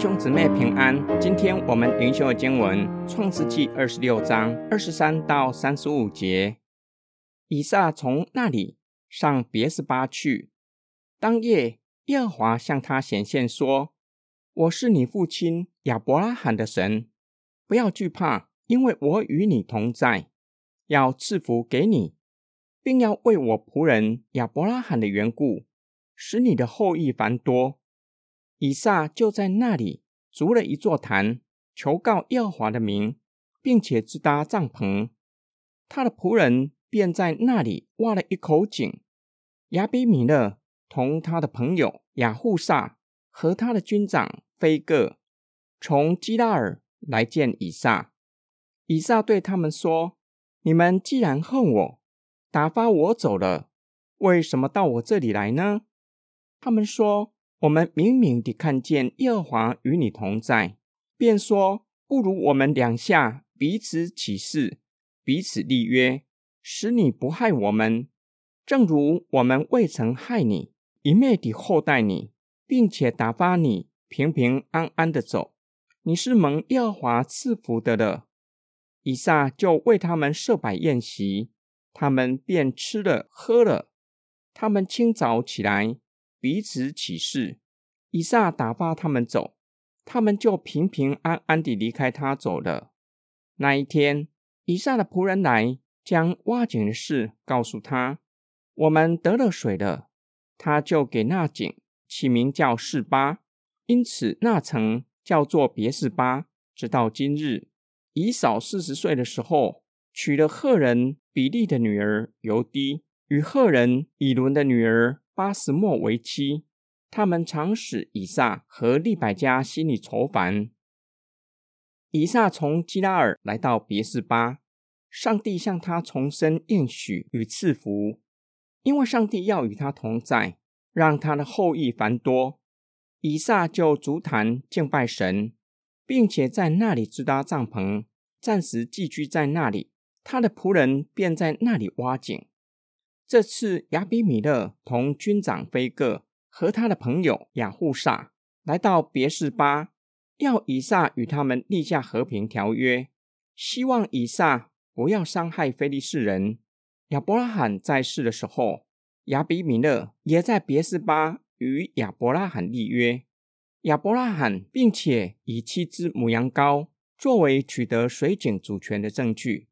兄姊妹平安。今天我们灵修的经文《创世纪》二十六章二十三到三十五节。以撒从那里上别是巴去。当夜，耶和华向他显现说：“我是你父亲亚伯拉罕的神，不要惧怕，因为我与你同在，要赐福给你，并要为我仆人亚伯拉罕的缘故，使你的后裔繁多。”以撒就在那里筑了一座坛，求告耶和华的名，并且自搭帐篷。他的仆人便在那里挖了一口井。亚比米勒同他的朋友亚护萨和他的军长菲戈从基拉尔来见以撒。以撒对他们说：“你们既然恨我，打发我走了，为什么到我这里来呢？”他们说。我们明明地看见耶和华与你同在，便说：不如我们两下彼此起誓，彼此立约，使你不害我们，正如我们未曾害你，一昧地厚待你，并且打发你平平安安的走。你是蒙耶和华赐福的了。以撒就为他们设摆宴席，他们便吃了喝了。他们清早起来。彼此起誓，以撒打发他们走，他们就平平安安地离开他走了。那一天，以撒的仆人来将挖井的事告诉他，我们得了水了，他就给那井起名叫示巴，因此那城叫做别示巴，直到今日。以扫四十岁的时候，娶了赫人比利的女儿尤迪，与赫人以伦的女儿。巴斯莫为妻，他们常使以撒和利百加心里愁烦。以撒从基拉尔来到别是巴，上帝向他重申应许与赐福，因为上帝要与他同在，让他的后裔繁多。以撒就足坛敬拜神，并且在那里支搭帐篷，暂时寄居在那里。他的仆人便在那里挖井。这次亚比米勒同军长菲戈和他的朋友亚护萨来到别是巴，要以撒与他们立下和平条约，希望以撒不要伤害非利士人。亚伯拉罕在世的时候，亚比米勒也在别是巴与亚伯拉罕立约。亚伯拉罕并且以七只母羊羔作为取得水井主权的证据。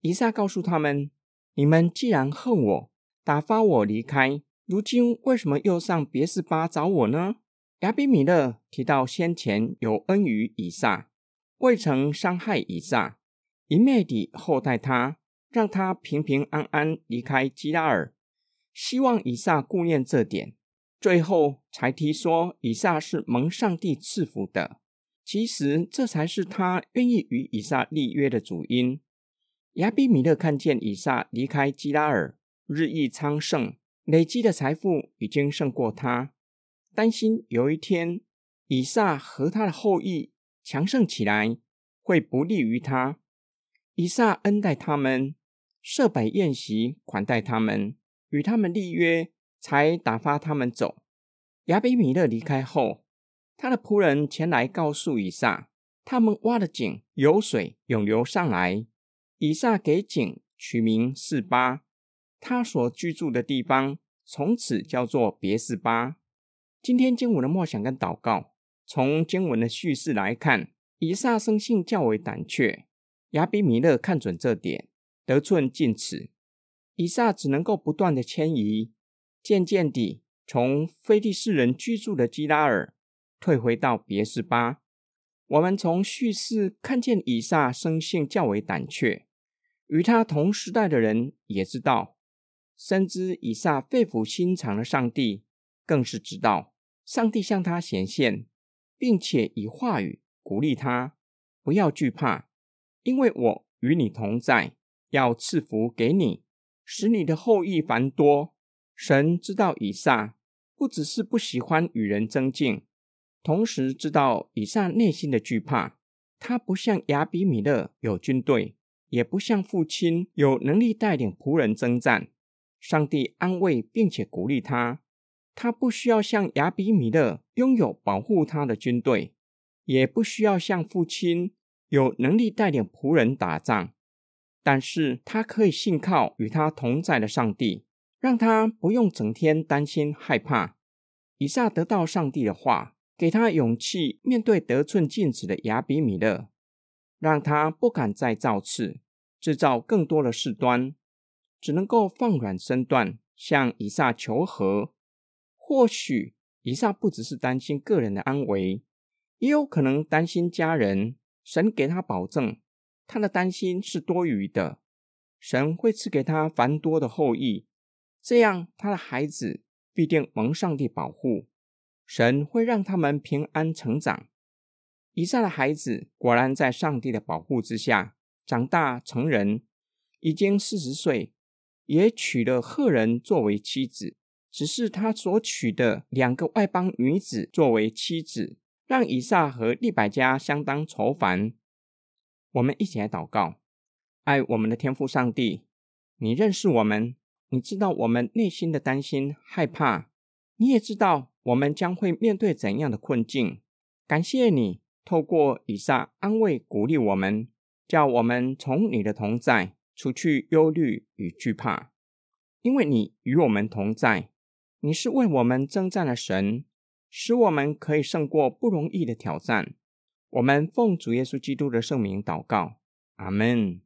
以撒告诉他们。你们既然恨我，打发我离开，如今为什么又上别是巴找我呢？亚比米勒提到先前有恩于以撒，未曾伤害以撒，一昧地厚待他，让他平平安安离开基拉尔，希望以撒顾念这点，最后才提说以撒是蒙上帝赐福的。其实这才是他愿意与以撒立约的主因。亚比米勒看见以撒离开基拉尔，日益昌盛，累积的财富已经胜过他，担心有一天以撒和他的后裔强盛起来，会不利于他。以撒恩待他们，设摆宴席款待他们，与他们立约，才打发他们走。亚比米勒离开后，他的仆人前来告诉以撒，他们挖的井有水涌流上来。以撒给井取名示巴，他所居住的地方从此叫做别是巴。今天经文的默想跟祷告，从经文的叙事来看，以撒生性较为胆怯，亚比米勒看准这点，得寸进尺。以撒只能够不断的迁移，渐渐地从非利士人居住的基拉尔退回到别是巴。我们从叙事看见以撒生性较为胆怯。与他同时代的人也知道，深知以撒肺腑心肠的上帝，更是知道上帝向他显现，并且以话语鼓励他，不要惧怕，因为我与你同在，要赐福给你，使你的后裔繁多。神知道以撒不只是不喜欢与人争竞，同时知道以撒内心的惧怕，他不像亚比米勒有军队。也不像父亲有能力带领仆人征战。上帝安慰并且鼓励他，他不需要像亚比米勒拥有保护他的军队，也不需要像父亲有能力带领仆人打仗，但是他可以信靠与他同在的上帝，让他不用整天担心害怕。以撒得到上帝的话，给他勇气面对得寸进尺的亚比米勒，让他不敢再造次，制造更多的事端，只能够放软身段向以撒求和。或许以撒不只是担心个人的安危。也有可能担心家人，神给他保证，他的担心是多余的。神会赐给他繁多的后裔，这样他的孩子必定蒙上帝保护。神会让他们平安成长。以撒的孩子果然在上帝的保护之下长大成人，已经四十岁，也娶了赫人作为妻子。只是他所娶的两个外邦女子作为妻子。让以撒和利百加相当愁烦。我们一起来祷告：爱我们的天父上帝，你认识我们，你知道我们内心的担心害怕，你也知道我们将会面对怎样的困境。感谢你透过以撒安慰鼓励我们，叫我们从你的同在除去忧虑与惧怕，因为你与我们同在，你是为我们征战的神。使我们可以胜过不容易的挑战。我们奉主耶稣基督的圣名祷告，阿门。